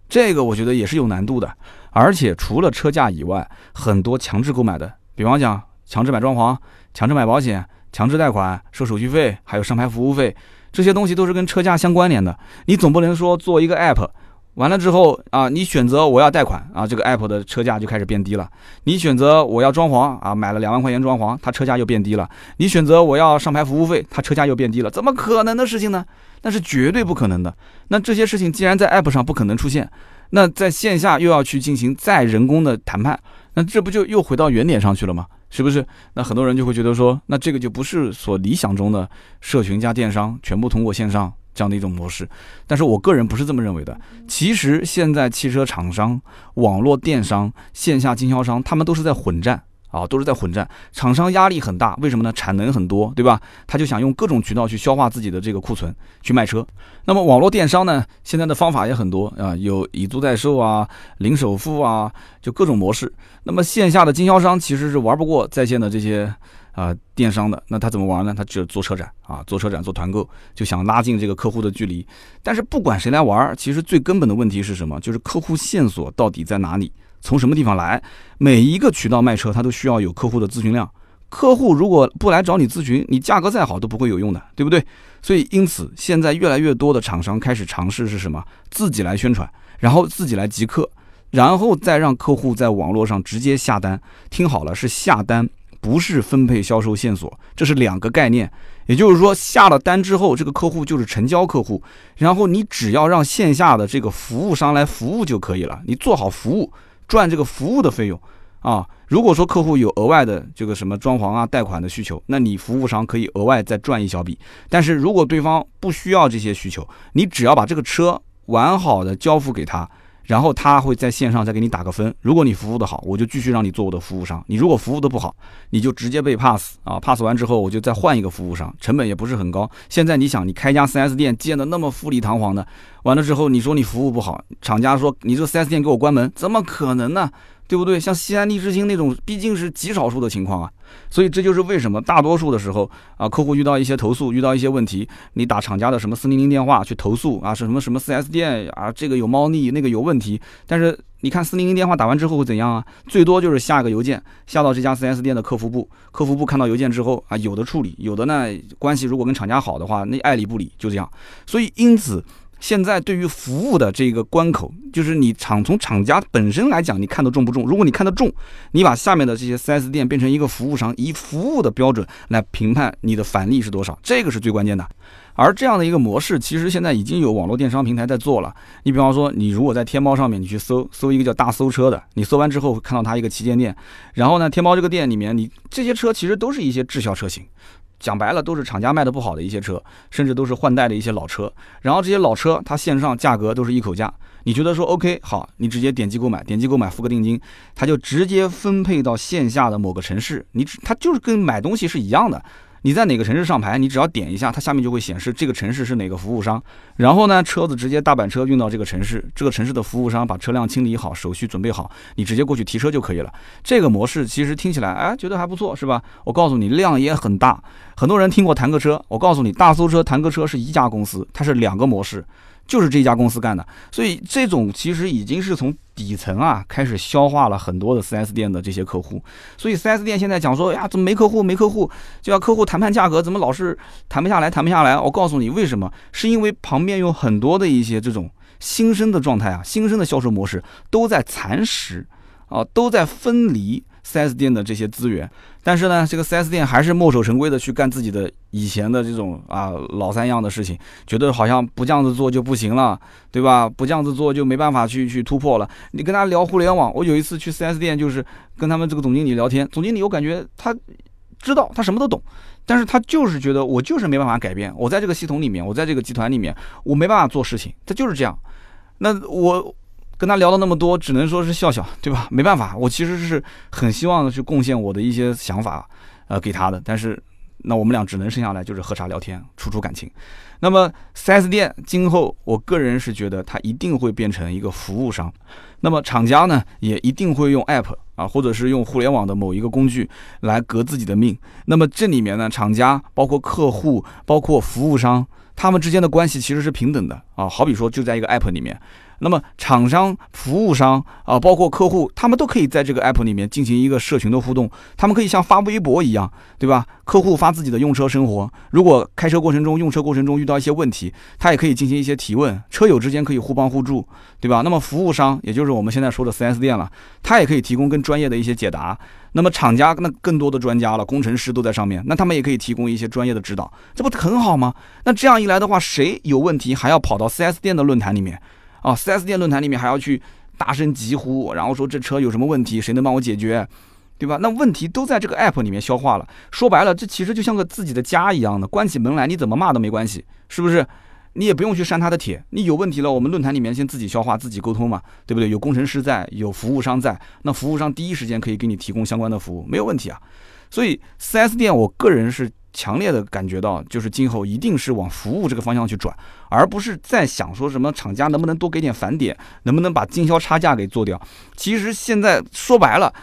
这个我觉得也是有难度的。而且除了车价以外，很多强制购买的，比方讲强制买装潢、强制买保险、强制贷款、收手续费，还有上牌服务费，这些东西都是跟车价相关联的。你总不能说做一个 app。完了之后啊，你选择我要贷款啊，这个 app 的车价就开始变低了。你选择我要装潢啊，买了两万块钱装潢，它车价又变低了。你选择我要上牌服务费，它车价又变低了。怎么可能的事情呢？那是绝对不可能的。那这些事情既然在 app 上不可能出现，那在线下又要去进行再人工的谈判，那这不就又回到原点上去了吗？是不是？那很多人就会觉得说，那这个就不是所理想中的社群加电商全部通过线上。这样的一种模式，但是我个人不是这么认为的。其实现在汽车厂商、网络电商、线下经销商，他们都是在混战啊，都是在混战。厂商压力很大，为什么呢？产能很多，对吧？他就想用各种渠道去消化自己的这个库存，去卖车。那么网络电商呢？现在的方法也很多啊，有以租代售啊、零首付啊，就各种模式。那么线下的经销商其实是玩不过在线的这些。啊，电商的那他怎么玩呢？他只有做车展啊，做车展做团购，就想拉近这个客户的距离。但是不管谁来玩，其实最根本的问题是什么？就是客户线索到底在哪里，从什么地方来？每一个渠道卖车，他都需要有客户的咨询量。客户如果不来找你咨询，你价格再好都不会有用的，对不对？所以因此，现在越来越多的厂商开始尝试是什么？自己来宣传，然后自己来集客，然后再让客户在网络上直接下单。听好了，是下单。不是分配销售线索，这是两个概念。也就是说，下了单之后，这个客户就是成交客户，然后你只要让线下的这个服务商来服务就可以了。你做好服务，赚这个服务的费用啊。如果说客户有额外的这个什么装潢啊、贷款的需求，那你服务商可以额外再赚一小笔。但是如果对方不需要这些需求，你只要把这个车完好的交付给他。然后他会在线上再给你打个分，如果你服务的好，我就继续让你做我的服务商；你如果服务的不好，你就直接被 pass 啊，pass 完之后我就再换一个服务商，成本也不是很高。现在你想，你开家 4S 店建的那么富丽堂皇的，完了之后你说你服务不好，厂家说你这 4S 店给我关门，怎么可能呢？对不对？像西安利之星那种，毕竟是极少数的情况啊，所以这就是为什么大多数的时候啊，客户遇到一些投诉，遇到一些问题，你打厂家的什么四零零电话去投诉啊，是什么什么四 S 店啊，这个有猫腻，那个有问题。但是你看四零零电话打完之后会怎样啊？最多就是下个邮件，下到这家四 S 店的客服部，客服部看到邮件之后啊，有的处理，有的呢关系如果跟厂家好的话，那爱理不理，就这样。所以因此现在对于服务的这个关口，就是你厂从厂家本身来讲，你看得重不重？如果你看得重，你把下面的这些 4S 店变成一个服务商，以服务的标准来评判你的返利是多少，这个是最关键的。而这样的一个模式，其实现在已经有网络电商平台在做了。你比方说，你如果在天猫上面你去搜搜一个叫大搜车的，你搜完之后会看到它一个旗舰店，然后呢，天猫这个店里面，你这些车其实都是一些滞销车型。讲白了，都是厂家卖的不好的一些车，甚至都是换代的一些老车。然后这些老车，它线上价格都是一口价。你觉得说 OK 好，你直接点击购买，点击购买付个定金，它就直接分配到线下的某个城市。你只它就是跟买东西是一样的。你在哪个城市上牌，你只要点一下，它下面就会显示这个城市是哪个服务商。然后呢，车子直接大板车运到这个城市，这个城市的服务商把车辆清理好，手续准备好，你直接过去提车就可以了。这个模式其实听起来，哎，觉得还不错，是吧？我告诉你，量也很大。很多人听过弹个车，我告诉你，大搜车、弹个车是一家公司，它是两个模式。就是这家公司干的，所以这种其实已经是从底层啊开始消化了很多的 4S 店的这些客户。所以 4S 店现在讲说呀，怎么没客户？没客户就要客户谈判价格，怎么老是谈不下来？谈不下来？我告诉你为什么？是因为旁边有很多的一些这种新生的状态啊，新生的销售模式都在蚕食啊，都在分离。4S 店的这些资源，但是呢，这个 4S 店还是墨守成规的去干自己的以前的这种啊老三样的事情，觉得好像不这样子做就不行了，对吧？不这样子做就没办法去去突破了。你跟他聊互联网，我有一次去 4S 店，就是跟他们这个总经理聊天，总经理我感觉他知道他什么都懂，但是他就是觉得我就是没办法改变，我在这个系统里面，我在这个集团里面，我没办法做事情，他就是这样。那我。跟他聊了那么多，只能说是笑笑，对吧？没办法，我其实是很希望去贡献我的一些想法，呃，给他的。但是，那我们俩只能剩下来就是喝茶聊天，处处感情。那么，4S 店今后，我个人是觉得它一定会变成一个服务商。那么，厂家呢，也一定会用 App 啊，或者是用互联网的某一个工具来革自己的命。那么，这里面呢，厂家包括客户，包括服务商，他们之间的关系其实是平等的啊。好比说，就在一个 App 里面。那么，厂商、服务商啊，包括客户，他们都可以在这个 app 里面进行一个社群的互动。他们可以像发微博一样，对吧？客户发自己的用车生活，如果开车过程中、用车过程中遇到一些问题，他也可以进行一些提问。车友之间可以互帮互助，对吧？那么，服务商，也就是我们现在说的 4S 店了，他也可以提供更专业的一些解答。那么，厂家那更多的专家了，工程师都在上面，那他们也可以提供一些专业的指导，这不很好吗？那这样一来的话，谁有问题还要跑到 4S 店的论坛里面？啊，4S 店论坛里面还要去大声疾呼，然后说这车有什么问题，谁能帮我解决，对吧？那问题都在这个 app 里面消化了。说白了，这其实就像个自己的家一样的，关起门来你怎么骂都没关系，是不是？你也不用去删他的帖，你有问题了，我们论坛里面先自己消化、自己沟通嘛，对不对？有工程师在，有服务商在，那服务商第一时间可以给你提供相关的服务，没有问题啊。所以 4S 店，我个人是。强烈的感觉到，就是今后一定是往服务这个方向去转，而不是在想说什么厂家能不能多给点返点，能不能把经销差价给做掉。其实现在说白了，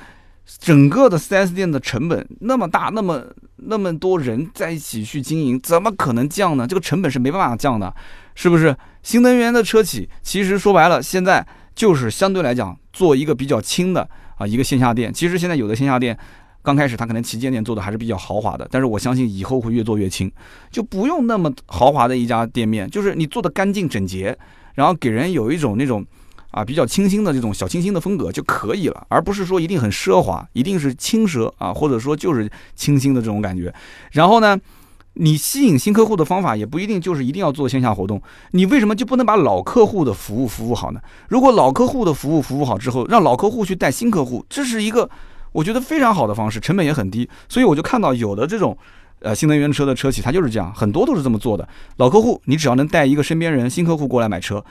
整个的 4S 店的成本那么大，那么那么多人在一起去经营，怎么可能降呢？这个成本是没办法降的，是不是？新能源的车企其实说白了，现在就是相对来讲做一个比较轻的啊一个线下店。其实现在有的线下店。刚开始他可能旗舰店做的还是比较豪华的，但是我相信以后会越做越轻，就不用那么豪华的一家店面，就是你做的干净整洁，然后给人有一种那种啊比较清新的这种小清新的风格就可以了，而不是说一定很奢华，一定是轻奢啊，或者说就是清新的这种感觉。然后呢，你吸引新客户的方法也不一定就是一定要做线下活动，你为什么就不能把老客户的服务服务好呢？如果老客户的服务服务好之后，让老客户去带新客户，这是一个。我觉得非常好的方式，成本也很低，所以我就看到有的这种，呃，新能源车的车企，它就是这样，很多都是这么做的。老客户，你只要能带一个身边人，新客户过来买车，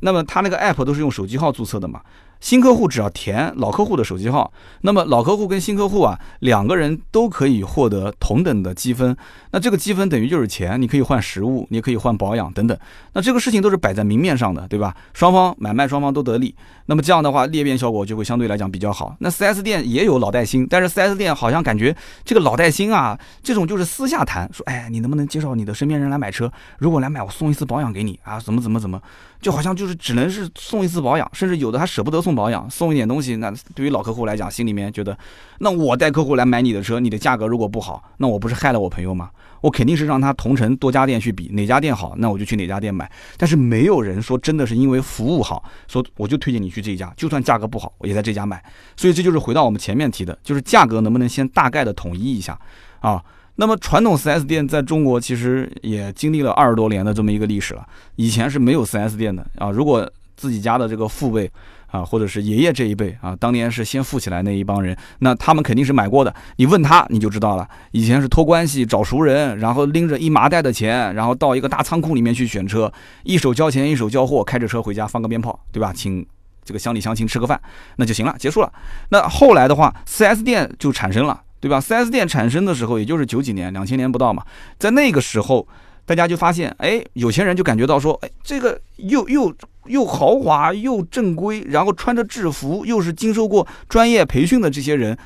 那么他那个 app 都是用手机号注册的嘛。新客户只要填老客户的手机号，那么老客户跟新客户啊两个人都可以获得同等的积分。那这个积分等于就是钱，你可以换实物，你可以换保养等等。那这个事情都是摆在明面上的，对吧？双方买卖双方都得利。那么这样的话裂变效果就会相对来讲比较好。那 4S 店也有老带新，但是 4S 店好像感觉这个老带新啊，这种就是私下谈，说哎你能不能介绍你的身边人来买车？如果来买我送一次保养给你啊，怎么怎么怎么，就好像就是只能是送一次保养，甚至有的还舍不得送。保养，送一点东西，那对于老客户来讲，心里面觉得，那我带客户来买你的车，你的价格如果不好，那我不是害了我朋友吗？我肯定是让他同城多家店去比，哪家店好，那我就去哪家店买。但是没有人说真的是因为服务好，说我就推荐你去这一家，就算价格不好，我也在这家买。所以这就是回到我们前面提的，就是价格能不能先大概的统一一下啊？那么传统 4S 店在中国其实也经历了二十多年的这么一个历史了。以前是没有 4S 店的啊。如果自己家的这个父辈啊，或者是爷爷这一辈啊，当年是先富起来那一帮人，那他们肯定是买过的。你问他你就知道了。以前是托关系找熟人，然后拎着一麻袋的钱，然后到一个大仓库里面去选车，一手交钱一手交货，开着车回家放个鞭炮，对吧？请这个乡里乡亲吃个饭，那就行了，结束了。那后来的话，4S 店就产生了。对吧？4S 店产生的时候，也就是九几年、两千年不到嘛，在那个时候，大家就发现，哎，有钱人就感觉到说，哎，这个又又又豪华又正规，然后穿着制服，又是经受过专业培训的这些人，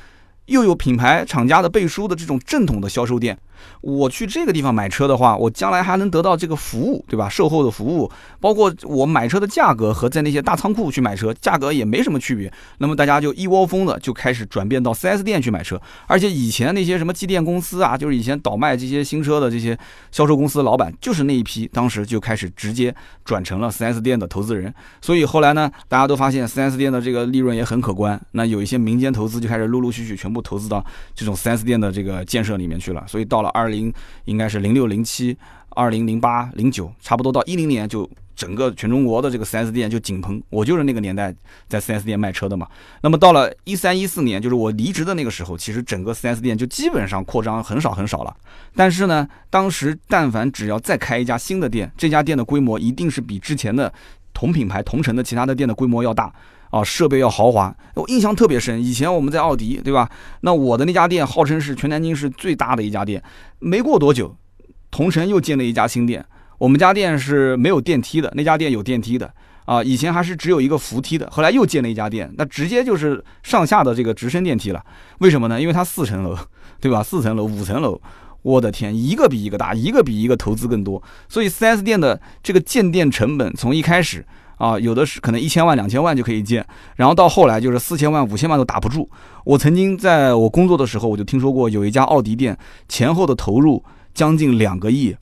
又有品牌厂家的背书的这种正统的销售店。我去这个地方买车的话，我将来还能得到这个服务，对吧？售后的服务，包括我买车的价格和在那些大仓库去买车价格也没什么区别。那么大家就一窝蜂的就开始转变到 4S 店去买车，而且以前那些什么机电公司啊，就是以前倒卖这些新车的这些销售公司的老板，就是那一批，当时就开始直接转成了 4S 店的投资人。所以后来呢，大家都发现 4S 店的这个利润也很可观，那有一些民间投资就开始陆陆续续全部投资到这种 4S 店的这个建设里面去了。所以到了二零应该是零六零七，二零零八零九，差不多到一零年就整个全中国的这个 4S 店就井喷。我就是那个年代在 4S 店卖车的嘛。那么到了一三一四年，就是我离职的那个时候，其实整个 4S 店就基本上扩张很少很少了。但是呢，当时但凡只要再开一家新的店，这家店的规模一定是比之前的同品牌同城的其他的店的规模要大。啊，设备要豪华，我印象特别深。以前我们在奥迪，对吧？那我的那家店号称是全南京市最大的一家店。没过多久，同城又建了一家新店。我们家店是没有电梯的，那家店有电梯的。啊，以前还是只有一个扶梯的，后来又建了一家店，那直接就是上下的这个直升电梯了。为什么呢？因为它四层楼，对吧？四层楼、五层楼，我的天，一个比一个大，一个比一个投资更多。所以 4S 店的这个建店成本从一开始。啊，有的是可能一千万、两千万就可以建，然后到后来就是四千万、五千万都打不住。我曾经在我工作的时候，我就听说过有一家奥迪店前后的投入将近两个亿，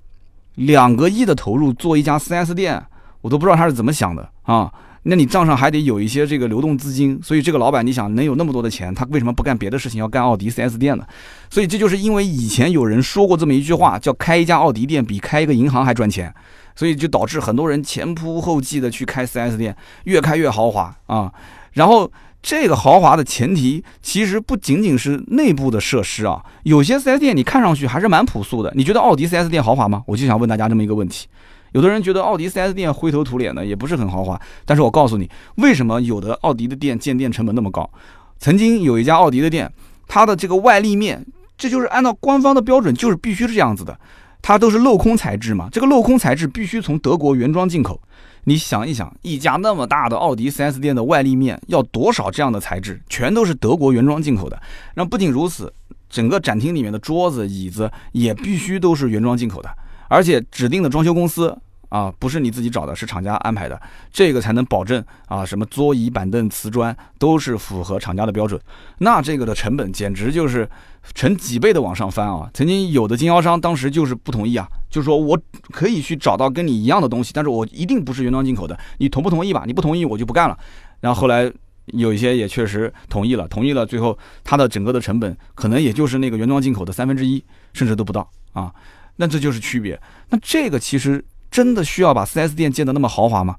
两个亿的投入做一家 4S 店，我都不知道他是怎么想的啊。那你账上还得有一些这个流动资金，所以这个老板你想能有那么多的钱，他为什么不干别的事情，要干奥迪 4S 店呢？所以这就是因为以前有人说过这么一句话，叫开一家奥迪店比开一个银行还赚钱。所以就导致很多人前仆后继的去开 4S 店，越开越豪华啊。然后这个豪华的前提，其实不仅仅是内部的设施啊。有些 4S 店你看上去还是蛮朴素的。你觉得奥迪 4S 店豪华吗？我就想问大家这么一个问题。有的人觉得奥迪 4S 店灰头土脸的，也不是很豪华。但是我告诉你，为什么有的奥迪的店建店成本那么高？曾经有一家奥迪的店，它的这个外立面，这就是按照官方的标准，就是必须是这样子的。它都是镂空材质嘛，这个镂空材质必须从德国原装进口。你想一想，一家那么大的奥迪 4S 店的外立面要多少这样的材质？全都是德国原装进口的。那不仅如此，整个展厅里面的桌子、椅子也必须都是原装进口的，而且指定的装修公司。啊，不是你自己找的，是厂家安排的，这个才能保证啊，什么桌椅板凳、瓷砖都是符合厂家的标准。那这个的成本简直就是成几倍的往上翻啊！曾经有的经销商当时就是不同意啊，就说我可以去找到跟你一样的东西，但是我一定不是原装进口的，你同不同意吧？你不同意我就不干了。然后后来有一些也确实同意了，同意了，最后它的整个的成本可能也就是那个原装进口的三分之一，甚至都不到啊。那这就是区别。那这个其实。真的需要把 4S 店建得那么豪华吗？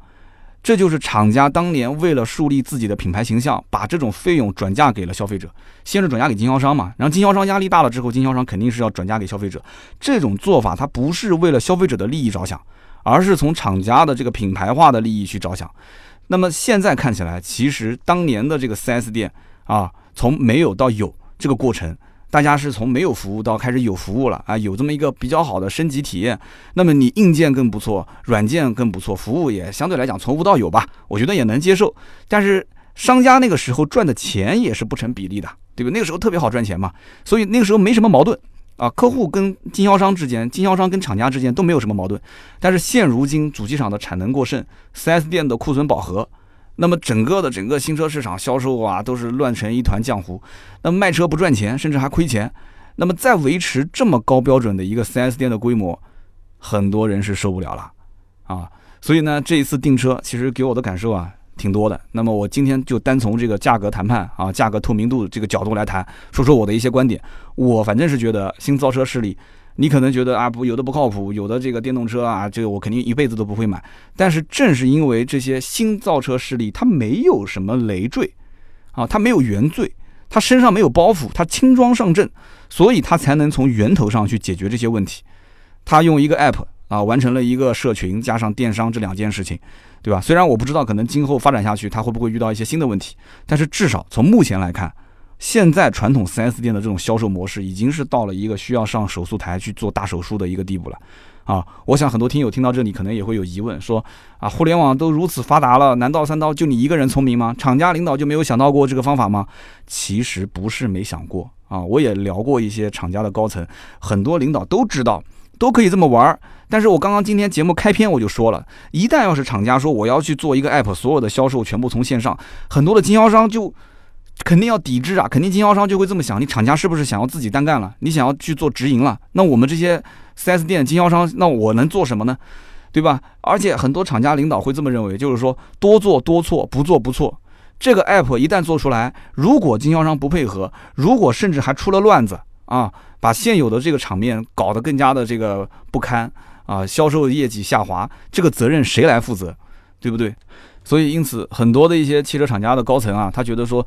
这就是厂家当年为了树立自己的品牌形象，把这种费用转嫁给了消费者。先是转嫁给经销商嘛，然后经销商压力大了之后，经销商肯定是要转嫁给消费者。这种做法它不是为了消费者的利益着想，而是从厂家的这个品牌化的利益去着想。那么现在看起来，其实当年的这个 4S 店啊，从没有到有这个过程。大家是从没有服务到开始有服务了啊，有这么一个比较好的升级体验。那么你硬件更不错，软件更不错，服务也相对来讲从无到有吧，我觉得也能接受。但是商家那个时候赚的钱也是不成比例的，对吧？那个时候特别好赚钱嘛，所以那个时候没什么矛盾啊，客户跟经销商之间，经销商跟厂家之间都没有什么矛盾。但是现如今主机厂的产能过剩，4S 店的库存饱和。那么整个的整个新车市场销售啊，都是乱成一团浆糊。那卖车不赚钱，甚至还亏钱。那么再维持这么高标准的一个 4S 店的规模，很多人是受不了了啊。所以呢，这一次订车其实给我的感受啊挺多的。那么我今天就单从这个价格谈判啊、价格透明度这个角度来谈，说说我的一些观点。我反正是觉得新造车势力。你可能觉得啊不，有的不靠谱，有的这个电动车啊，这个我肯定一辈子都不会买。但是正是因为这些新造车势力，它没有什么累赘，啊，它没有原罪，它身上没有包袱，它轻装上阵，所以它才能从源头上去解决这些问题。它用一个 app 啊，完成了一个社群加上电商这两件事情，对吧？虽然我不知道可能今后发展下去，它会不会遇到一些新的问题，但是至少从目前来看。现在传统 4S 店的这种销售模式已经是到了一个需要上手术台去做大手术的一个地步了，啊，我想很多听友听到这里可能也会有疑问，说啊，互联网都如此发达了，难道三刀就你一个人聪明吗？厂家领导就没有想到过这个方法吗？其实不是没想过啊，我也聊过一些厂家的高层，很多领导都知道都可以这么玩儿，但是我刚刚今天节目开篇我就说了，一旦要是厂家说我要去做一个 app，所有的销售全部从线上，很多的经销商就。肯定要抵制啊！肯定经销商就会这么想：你厂家是不是想要自己单干了？你想要去做直营了？那我们这些 4S 店经销商，那我能做什么呢？对吧？而且很多厂家领导会这么认为，就是说多做多错，不做不错。这个 app 一旦做出来，如果经销商不配合，如果甚至还出了乱子啊，把现有的这个场面搞得更加的这个不堪啊，销售业绩下滑，这个责任谁来负责？对不对？所以因此，很多的一些汽车厂家的高层啊，他觉得说。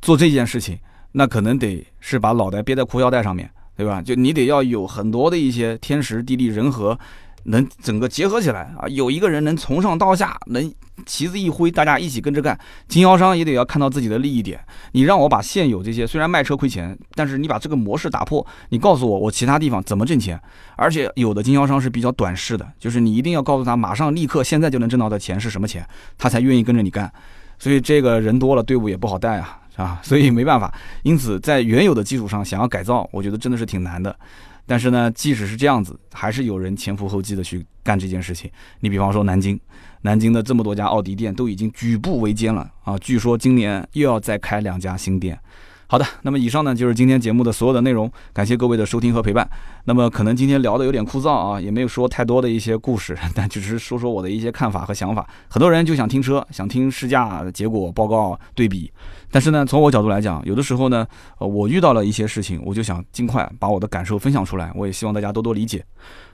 做这件事情，那可能得是把脑袋憋在裤腰带上面对吧？就你得要有很多的一些天时地利人和，能整个结合起来啊。有一个人能从上到下，能旗子一挥，大家一起跟着干。经销商也得要看到自己的利益点。你让我把现有这些虽然卖车亏钱，但是你把这个模式打破，你告诉我我其他地方怎么挣钱。而且有的经销商是比较短视的，就是你一定要告诉他马上立刻现在就能挣到的钱是什么钱，他才愿意跟着你干。所以这个人多了，队伍也不好带啊。啊，所以没办法，因此在原有的基础上想要改造，我觉得真的是挺难的。但是呢，即使是这样子，还是有人前赴后继的去干这件事情。你比方说南京，南京的这么多家奥迪店都已经举步维艰了啊，据说今年又要再开两家新店。好的，那么以上呢就是今天节目的所有的内容，感谢各位的收听和陪伴。那么可能今天聊的有点枯燥啊，也没有说太多的一些故事，但只是说说我的一些看法和想法。很多人就想听车，想听试驾结果报告对比。但是呢，从我角度来讲，有的时候呢，呃，我遇到了一些事情，我就想尽快把我的感受分享出来。我也希望大家多多理解。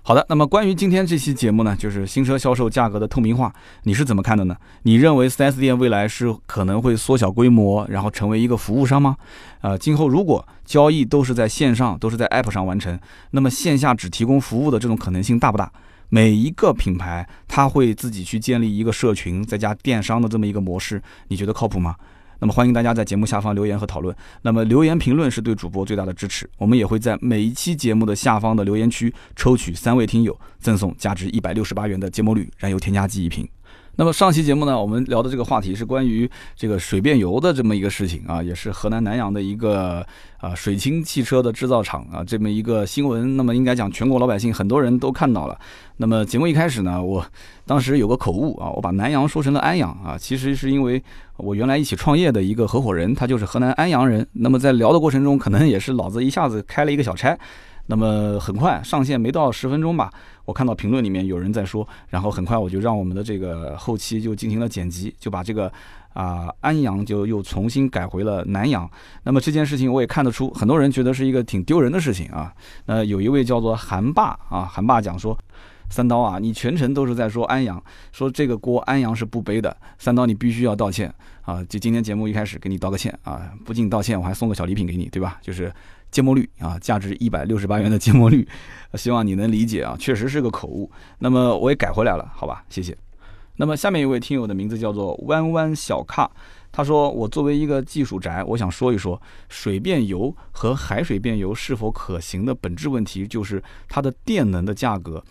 好的，那么关于今天这期节目呢，就是新车销售价格的透明化，你是怎么看的呢？你认为 4S 店未来是可能会缩小规模，然后成为一个服务商吗？呃，今后如果交易都是在线上，都是在 App 上完成，那么线下只提供服务的这种可能性大不大？每一个品牌它会自己去建立一个社群，再加电商的这么一个模式，你觉得靠谱吗？那么欢迎大家在节目下方留言和讨论。那么留言评论是对主播最大的支持。我们也会在每一期节目的下方的留言区抽取三位听友，赠送价值一百六十八元的芥末绿燃油添加剂一瓶。那么上期节目呢，我们聊的这个话题是关于这个水变油的这么一个事情啊，也是河南南阳的一个啊水清汽车的制造厂啊这么一个新闻。那么应该讲全国老百姓很多人都看到了。那么节目一开始呢，我当时有个口误啊，我把南阳说成了安阳啊，其实是因为我原来一起创业的一个合伙人，他就是河南安阳人。那么在聊的过程中，可能也是脑子一下子开了一个小差。那么很快上线没到十分钟吧，我看到评论里面有人在说，然后很快我就让我们的这个后期就进行了剪辑，就把这个啊安阳就又重新改回了南阳。那么这件事情我也看得出，很多人觉得是一个挺丢人的事情啊。那有一位叫做韩霸啊，韩霸讲说，三刀啊，你全程都是在说安阳，说这个锅安阳是不背的，三刀你必须要道歉啊！就今天节目一开始给你道个歉啊，不仅道歉，我还送个小礼品给你，对吧？就是。芥末绿啊，价值一百六十八元的芥末绿，希望你能理解啊，确实是个口误。那么我也改回来了，好吧，谢谢。那么下面一位听友的名字叫做弯弯小咖，他说：“我作为一个技术宅，我想说一说水变油和海水变油是否可行的本质问题，就是它的电能的价格。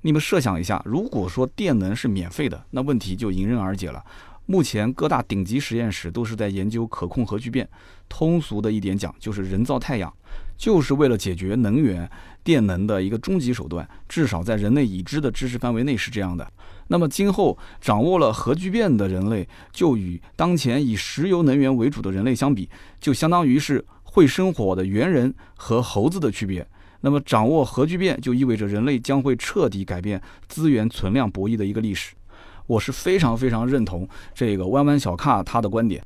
你们设想一下，如果说电能是免费的，那问题就迎刃而解了。”目前各大顶级实验室都是在研究可控核聚变，通俗的一点讲，就是人造太阳，就是为了解决能源电能的一个终极手段。至少在人类已知的知识范围内是这样的。那么今后掌握了核聚变的人类，就与当前以石油能源为主的人类相比，就相当于是会生火的猿人和猴子的区别。那么掌握核聚变，就意味着人类将会彻底改变资源存量博弈的一个历史。我是非常非常认同这个弯弯小卡他的观点。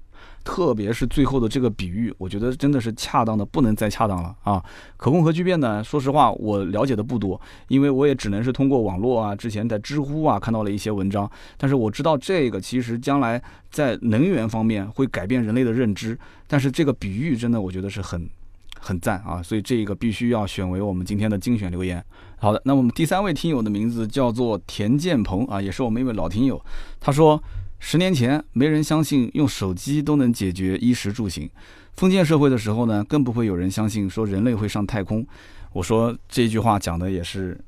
特别是最后的这个比喻，我觉得真的是恰当的不能再恰当了啊！可控核聚变呢，说实话我了解的不多，因为我也只能是通过网络啊，之前在知乎啊看到了一些文章，但是我知道这个其实将来在能源方面会改变人类的认知，但是这个比喻真的我觉得是很很赞啊，所以这个必须要选为我们今天的精选留言。好的，那我们第三位听友的名字叫做田建鹏啊，也是我们一位老听友，他说。十年前，没人相信用手机都能解决衣食住行。封建社会的时候呢，更不会有人相信说人类会上太空。我说这句话讲的也是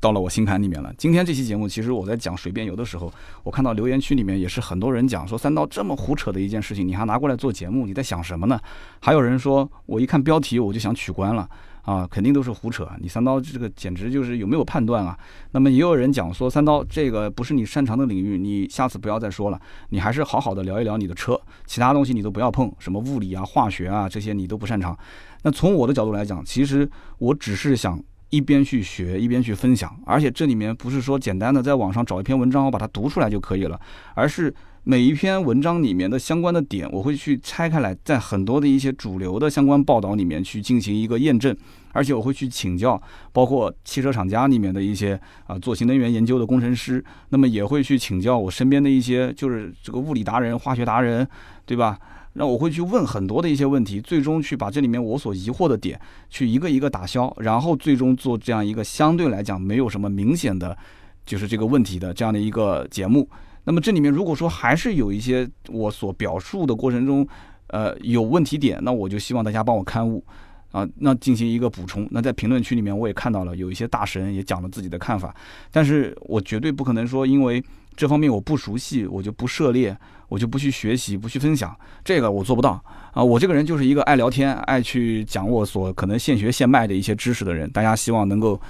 到了我心坎里面了。今天这期节目，其实我在讲水变油的时候，我看到留言区里面也是很多人讲说三刀这么胡扯的一件事情，你还拿过来做节目，你在想什么呢？还有人说我一看标题我就想取关了。啊，肯定都是胡扯！你三刀这个简直就是有没有判断啊？那么也有人讲说三刀这个不是你擅长的领域，你下次不要再说了，你还是好好的聊一聊你的车，其他东西你都不要碰，什么物理啊、化学啊这些你都不擅长。那从我的角度来讲，其实我只是想一边去学一边去分享，而且这里面不是说简单的在网上找一篇文章我把它读出来就可以了，而是。每一篇文章里面的相关的点，我会去拆开来，在很多的一些主流的相关报道里面去进行一个验证，而且我会去请教，包括汽车厂家里面的一些啊做新能源研究的工程师，那么也会去请教我身边的一些就是这个物理达人、化学达人，对吧？那我会去问很多的一些问题，最终去把这里面我所疑惑的点去一个一个打消，然后最终做这样一个相对来讲没有什么明显的，就是这个问题的这样的一个节目。那么这里面如果说还是有一些我所表述的过程中，呃有问题点，那我就希望大家帮我刊物，啊，那进行一个补充。那在评论区里面我也看到了有一些大神也讲了自己的看法，但是我绝对不可能说因为这方面我不熟悉，我就不涉猎，我就不去学习，不去分享，这个我做不到啊。我这个人就是一个爱聊天、爱去讲我所可能现学现卖的一些知识的人，大家希望能够。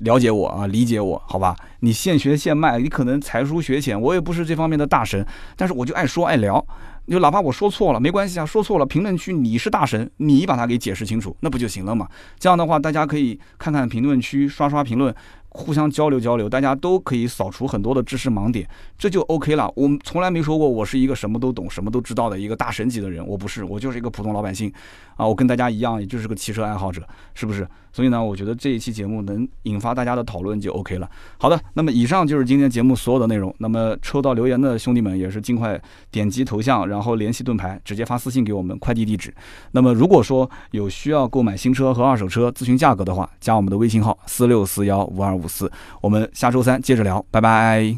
了解我啊，理解我，好吧？你现学现卖，你可能才疏学浅，我也不是这方面的大神，但是我就爱说爱聊，就哪怕我说错了没关系啊，说错了，评论区你是大神，你把它给解释清楚，那不就行了嘛？这样的话，大家可以看看评论区，刷刷评论。互相交流交流，大家都可以扫除很多的知识盲点，这就 OK 了。我们从来没说过我是一个什么都懂、什么都知道的一个大神级的人，我不是，我就是一个普通老百姓啊。我跟大家一样，也就是个汽车爱好者，是不是？所以呢，我觉得这一期节目能引发大家的讨论就 OK 了。好的，那么以上就是今天节目所有的内容。那么抽到留言的兄弟们也是尽快点击头像，然后联系盾牌，直接发私信给我们快递地址。那么如果说有需要购买新车和二手车咨询价格的话，加我们的微信号四六四幺五二。五四，我们下周三接着聊，拜拜。